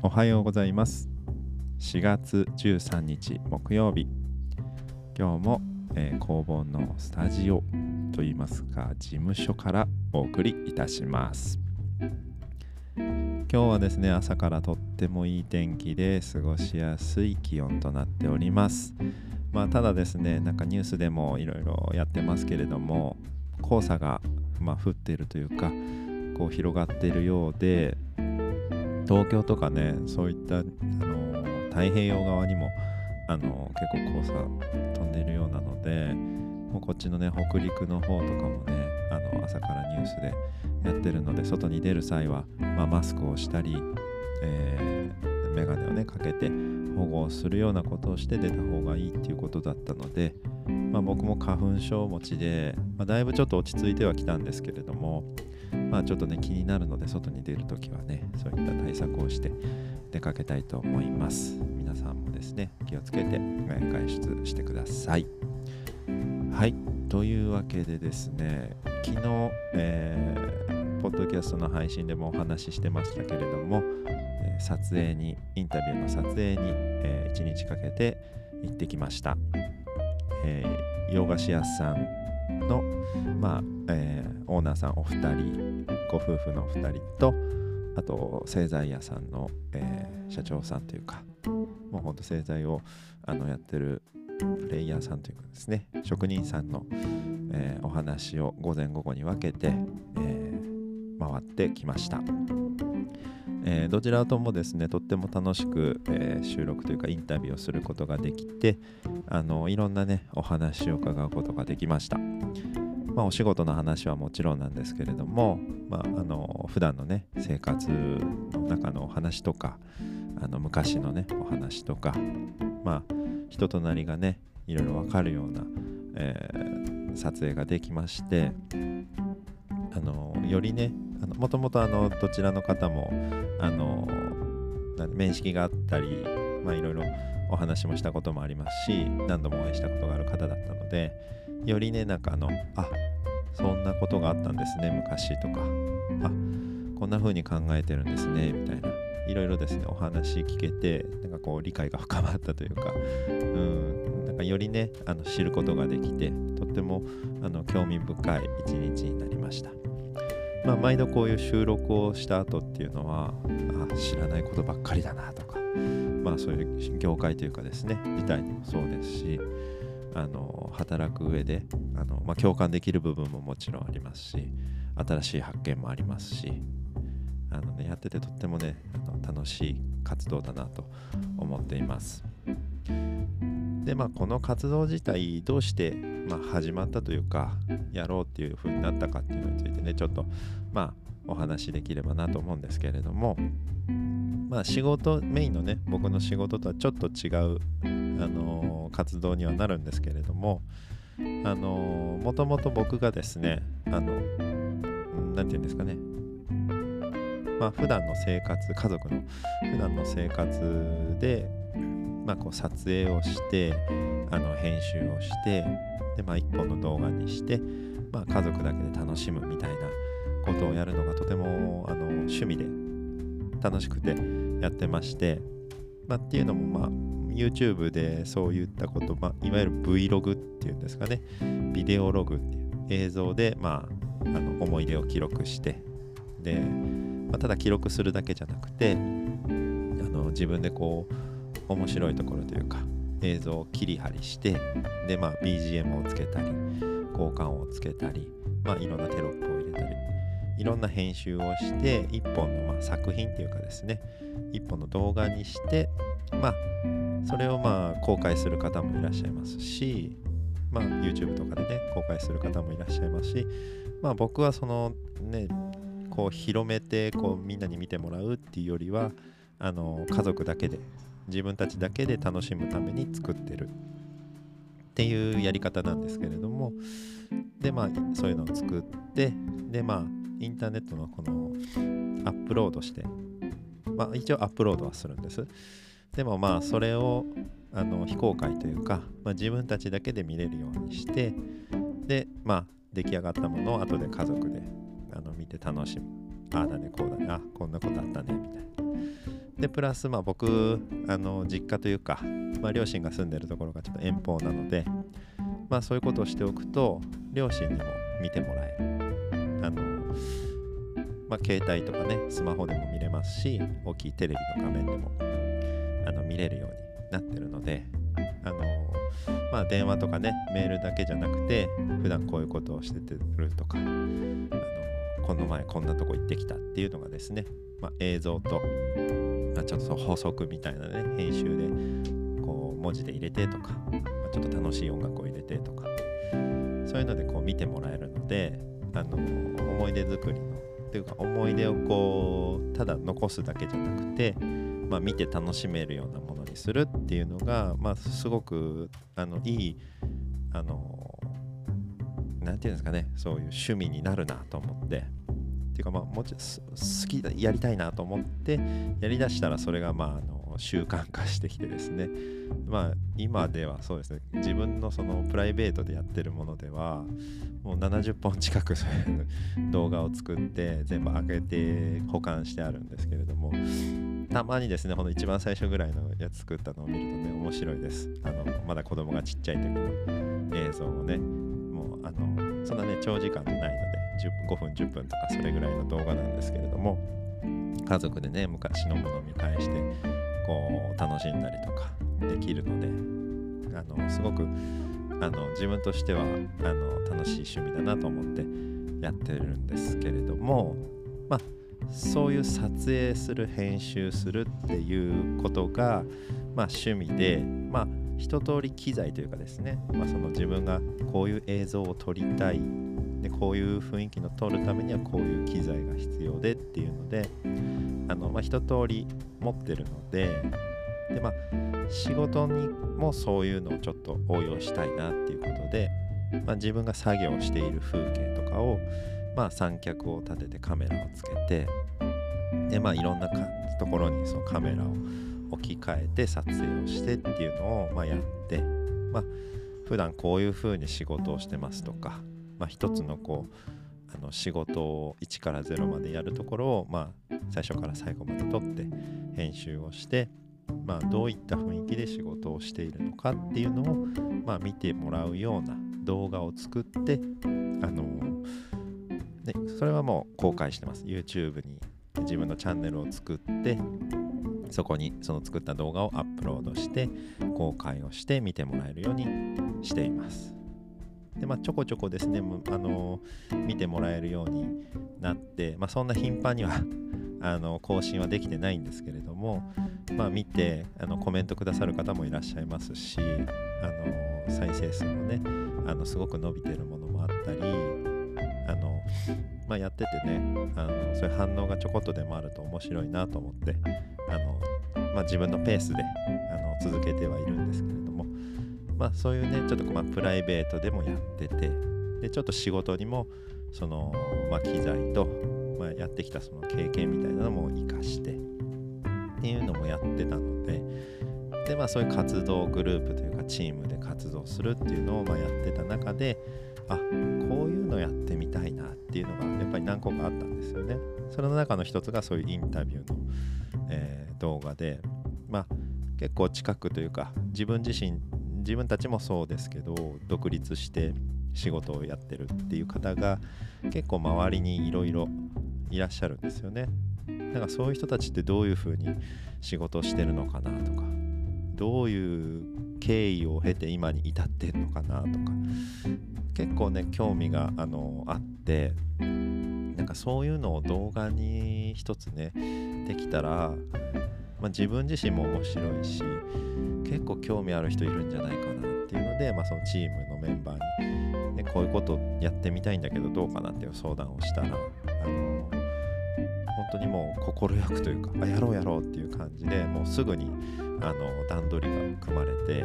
おはようございます。4月13日木曜日。今日も、えー、工房のスタジオといいますか事務所からお送りいたします。今日はですね朝からとってもいい天気で過ごしやすい気温となっております。まあただですねなんかニュースでもいろいろやってますけれども黄砂がまあ降っているというかこう広がっているようで東京とかねそういった、あの太平洋側にも、あの結構黄砂飛んでるようなのでもうこっちのね北陸の方とかもねあの朝からニュースでやってるので外に出る際は、まあ、マスクをしたり、えー、眼鏡をねかけて保護するようなことをして出た方がいいっていうことだったので、まあ、僕も花粉症持ちで、まあ、だいぶちょっと落ち着いてはきたんですけれどもまあちょっとね気になるので外に出るときはねそういった対策をして出かけたいと思います。皆さんもですね気をつけて外出してください。はいというわけでですね昨日、えー、ポッドキャストの配信でもお話ししてましたけれども、撮影にインタビューの撮影に、えー、1日かけて行ってきました、えー、洋菓子屋さんの、まあえー、オーナーさんお二人ご夫婦の2人とあと製材屋さんの、えー、社長さんというかもうほんと製材をあのやってるプレイヤーさんというかですね職人さんの、えー、お話を午前午後に分けて、えー、回ってきました。えー、どちらともですねとっても楽しく、えー、収録というかインタビューをすることができてあのいろんなねお話を伺うことができました。まあ、お仕事の話はもちろんなんですけれども、まあ、あの普段のね生活の中のお話とかあの昔のねお話とか、まあ、人となりがねいろいろ分かるような、えー、撮影ができましてあのよりねもともとどちらの方もあの面識があったり、まあ、いろいろお話もしたこともありますし何度もお会いしたことがある方だったのでよりねなんかあのあそんなことがあったんですね昔とか。あこんな風に考えてるんですねみたいな。いろいろですねお話聞けてなんかこう理解が深まったというか。うん。なんかよりねあの知ることができてとってもあの興味深い一日になりました。まあ、毎度こういう収録をした後っていうのはあ知らないことばっかりだなとか、まあ、そういう業界というかですね自体にもそうですし。あの働く上であの、まあ、共感できる部分ももちろんありますし新しい発見もありますしあの、ね、やっててとってもねあの楽しい活動だなと思っています。でまあこの活動自体どうして、まあ、始まったというかやろうっていう風になったかっていうのについてねちょっとまあお話しできればなと思うんですけれどもまあ仕事メインのね僕の仕事とはちょっと違うあの活動にはなるんですけれどもあのもともと僕がですねあの何て言うんですかね。まあ普段の生活家族の普段の生活でまあこう撮影をしてあの編集をしてでまあ一本の動画にしてまあ家族だけで楽しむみたいなことをやるのがとてもあの趣味で楽しくてやってまして、まあ、っていうのもまあ YouTube でそういったこと、いわゆる Vlog っていうんですかね、ビデオログっていう映像で、まあ、あの思い出を記録して、で、まあ、ただ記録するだけじゃなくて、あの自分でこう、面白いところというか、映像を切り張りして、で、まあ、BGM をつけたり、交換をつけたり、まあ、いろんなテロップを入れたり、いろんな編集をして、一本のま作品っていうかですね、一本の動画にして、まあ、それをまあ公開する方もいらっしゃいますし、まあ、YouTube とかでね公開する方もいらっしゃいますし、まあ、僕はそのねこう広めてこうみんなに見てもらうっていうよりはあの家族だけで自分たちだけで楽しむために作ってるっていうやり方なんですけれどもでまあそういうのを作ってでまあインターネットのこのアップロードしてまあ一応アップロードはするんです。でもまあそれをあの非公開というか、まあ、自分たちだけで見れるようにしてでまあ出来上がったものを後で家族であの見て楽しむ。ああだねこうだねあこんなことあったねみたいな。でプラスまあ僕あの実家というか、まあ、両親が住んでるところがちょっと遠方なので、まあ、そういうことをしておくと両親にも見てもらえる。あの、まあ、携帯とかねスマホでも見れますし大きいテレビの画面でもれるようになってるのであのまあ電話とかねメールだけじゃなくて普段こういうことをしててるとかあのこの前こんなとこ行ってきたっていうのがですね、まあ、映像と、まあ、ちょっと補足みたいなね編集でこう文字で入れてとか、まあ、ちょっと楽しい音楽を入れてとかそういうのでこう見てもらえるのであの思い出作りのっていうか思い出をこうただ残すだけじゃなくて、まあ、見て楽しめるようなものにするっていうのが、まあ、すごくあのいいあのなんていうんですかねそういう趣味になるなと思って。っていうかまあもちろん好きだやりたいなと思ってやりだしたらそれがまああの習慣化してきてですね。まあ今ではそうですね。自分のそのプライベートでやってるものではもう70本近くそういう 動画を作って全部開けて保管してあるんですけれども。たまにですね、この一番最初ぐらいのやつ作ったのを見るとね、面白いです。あのまだ子供がちっちゃい時の映像をね、もうあのそんなね、長時間じゃないので、5分、10分とかそれぐらいの動画なんですけれども、家族でね、昔のものを見返して、こう、楽しんだりとかできるので、あのすごくあの自分としてはあの楽しい趣味だなと思ってやってるんですけれども、まあ、そういう撮影する編集するっていうことが、まあ、趣味で、まあ、一通り機材というかですね、まあ、その自分がこういう映像を撮りたいでこういう雰囲気の撮るためにはこういう機材が必要でっていうのであの、まあ、一通り持ってるのでで、まあ、仕事にもそういうのをちょっと応用したいなっていうことで、まあ、自分が作業している風景とかをまあ、三脚を立ててカメラをつけてで、まあ、いろんなところにそのカメラを置き換えて撮影をしてっていうのをまあやって、まあ普段こういう風に仕事をしてますとか、まあ、一つのこうあの仕事を1から0までやるところを、まあ、最初から最後まで撮って編集をして、まあ、どういった雰囲気で仕事をしているのかっていうのを、まあ、見てもらうような動画を作ってあのでそれはもう公開してます。YouTube に自分のチャンネルを作ってそこにその作った動画をアップロードして公開をして見てもらえるようにしています。でまあちょこちょこですねあの見てもらえるようになって、まあ、そんな頻繁には あの更新はできてないんですけれども、まあ、見てあのコメントくださる方もいらっしゃいますしあの再生数もねあのすごく伸びてるものもあったりあの、まあ、やっててねあのそういう反応がちょこっとでもあると面白いなと思ってあの、まあ、自分のペースであの続けてはいるんですけれども、まあ、そういうねちょっとまあプライベートでもやっててでちょっと仕事にもその、まあ、機材と、まあ、やってきたその経験みたいなのも活かしてっていうのもやってたのででまあそういう活動グループというかチームで活動するっていうのをまあやってた中であこういうのやってみたいなっていうのがやっぱり何個かあったんですよね。それの中の一つがそういうインタビューの、えー、動画で、まあ、結構近くというか自分自身自分たちもそうですけど独立して仕事をやってるっていう方が結構周りにいろいろいらっしゃるんですよね。なんかそういう人たちってどういうふうに仕事をしてるのかなとかどういう経緯を経て今に至ってるのかなとか結構ね興味があのあってなんかそういうのを動画に一つねできたら、まあ、自分自身も面白いし結構興味ある人いるんじゃないかなっていうので、まあ、そのチームのメンバーに、ね、こういうことやってみたいんだけどどうかなっていう相談をしたらあの本当にもう快くというかあやろうやろうっていう感じでもうすぐにあの段取りが組まれて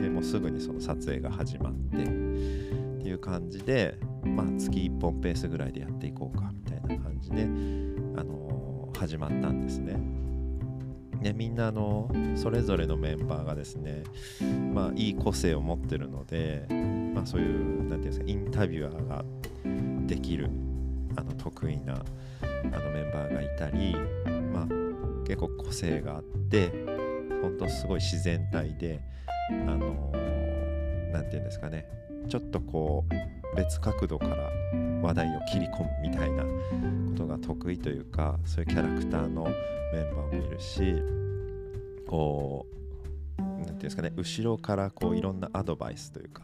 でもうすぐにその撮影が始まってっていう感じで、まあ、月1本ペースぐらいでやっていこうかみたいな感じで、あのー、始まったんですね。でみんなあのそれぞれのメンバーがですね、まあ、いい個性を持ってるので、まあ、そういう何て言うんですかインタビュアーができるあの得意なあのメンバーがいたり、まあ、結構個性があってほんとすごい自然体であの何て言うんですかねちょっとこう別角度から話題を切り込むみたいなことが得意というかそういうキャラクターのメンバーもいるしこう何て言うんですかね後ろからこういろんなアドバイスというか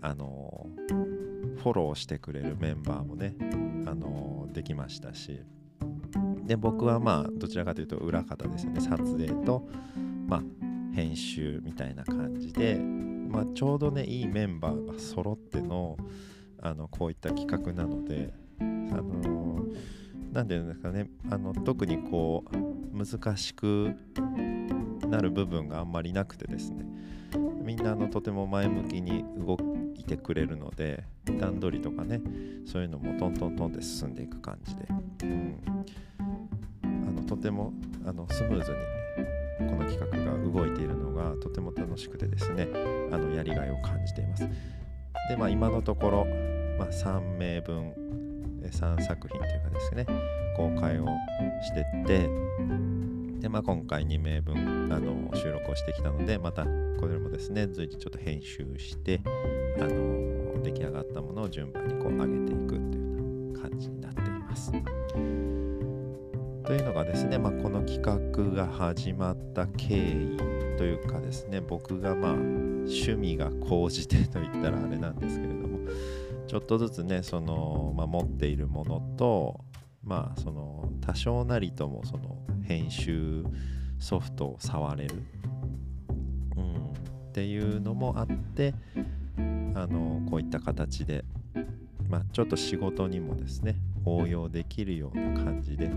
あのフォローしてくれるメンバーもねあのできましたしで僕はまあどちらかというと裏方ですよね。撮影とまあ編集みたいな感じで、まあ、ちょうどねいいメンバーが揃ってのあのこういった企画なのであの何て言うんですかねあの特にこう難しくなる部分があんまりなくてですねみんなあのとても前向きに動いてくれるので段取りとかねそういうのもトントントンって進んでいく感じで、うん、あのとてもあのスムーズにこの企画が動いているのがとても楽しくてですねあのやりがいを感じていますでまあ今のところ、まあ、3名分3作品というかですね公開をしてってで、まあ、今回2名分あの収録をしてきたのでまたこれもですね随時ちょっと編集してあの出来上がったものを順番にこう上げていくというような感じになっています。というのがですね、まあ、この企画が始まった経緯というかですね僕がまあ趣味が高じてといったらあれなんですけれどもちょっとずつねその、まあ、持っているものとまあその多少なりともその編集ソフトを触れる、うん、っていうのもあってあのこういった形で、まあ、ちょっと仕事にもですね応用できるような感じで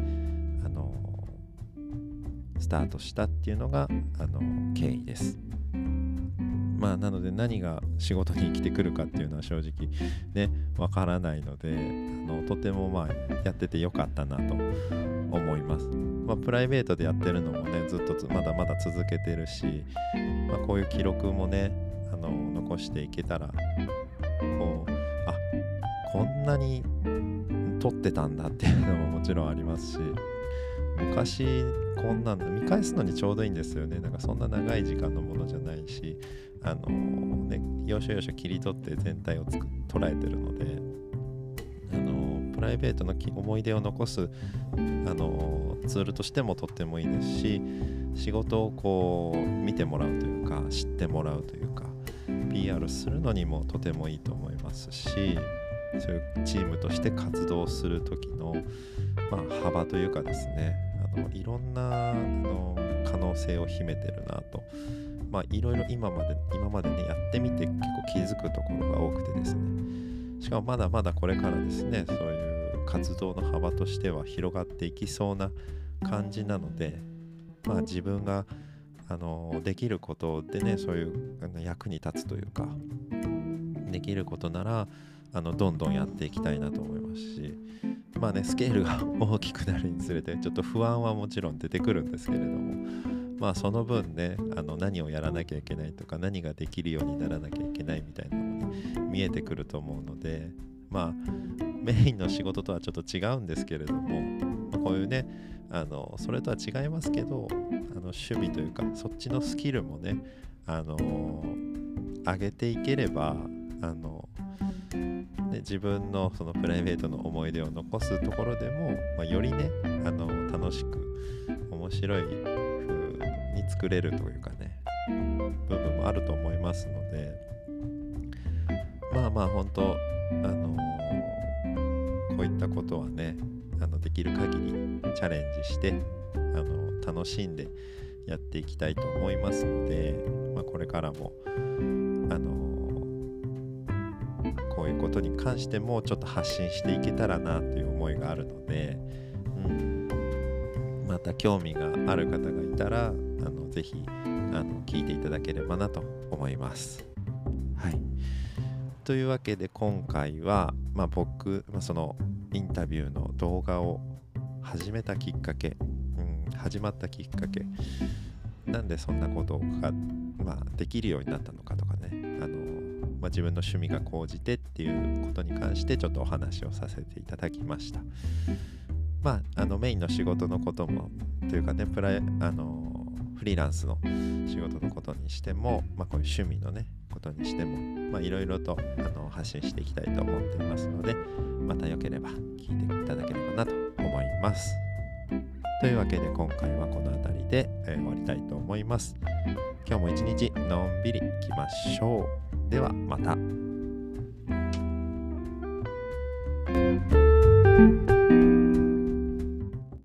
スタートしたっていうのがあの経緯です。まあなので何が仕事に生きてくるかっていうのは正直ねわからないのであのとてもまあやっててよかったなと思います。まあ、プライベートでやってるのもねずっとまだまだ続けてるし、まあ、こういう記録もねあの残していけたらこうあこんなに撮ってたんだっていうのももちろんありますし昔こんなん見返すのにちょうどいいんですよね。なんかそんな長い時間のものじゃないしあのね要所要所切り取って全体をつく捉えてるのであのプライベートの思い出を残すあのツールとしてもとってもいいですし仕事をこう見てもらうというか知ってもらうというか PR するのにもとてもいいと思いますしそういうチームとして活動する時の、まあ、幅というかですねのいろんなあの可能性を秘めてるなと。まあいろいろ今まで今までねやってみて結構気づくところが多くてですね。しかもまだまだこれからですねそういう活動の幅としては広がっていきそうな感じなのでまあ自分があのできることでねそういうあの役に立つというかできることならあのどんどんやっていきたいなと思いますしまあねスケールが大きくなるにつれてちょっと不安はもちろん出てくるんですけれどもまあその分ねあの何をやらなきゃいけないとか何ができるようにならなきゃいけないみたいなのもね見えてくると思うのでまあメインの仕事とはちょっと違うんですけれども、まあ、こういうねあのそれとは違いますけどあの趣味というかそっちのスキルもねあの上げていければあのね、自分のそのプライベートの思い出を残すところでも、まあ、よりねあの楽しく面白い風に作れるというかね部分もあると思いますのでまあまあ本当あのこういったことはねあのできる限りチャレンジしてあの楽しんでやっていきたいと思いますので、まあ、これからもあのこういうことに関してもちょっと発信していけたらなという思いがあるので、うん、また興味がある方がいたらあのぜひあの聞いていただければなと思います。はい、というわけで今回は、まあ、僕、まあ、そのインタビューの動画を始めたきっかけ、うん、始まったきっかけなんでそんなことが、まあ、できるようになったのかとまあ、自分の趣味が高じてっていうことに関してちょっとお話をさせていただきました。まあ、あのメインの仕事のこともというかねプライあのフリーランスの仕事のことにしても、まあ、こういう趣味のねことにしてもいろいろとあの発信していきたいと思っていますのでまたよければ聞いていただければなと思います。というわけで今回はこの辺りで、えー、終わりたいと思います。今日も一日のんびりいきましょう。ではまた。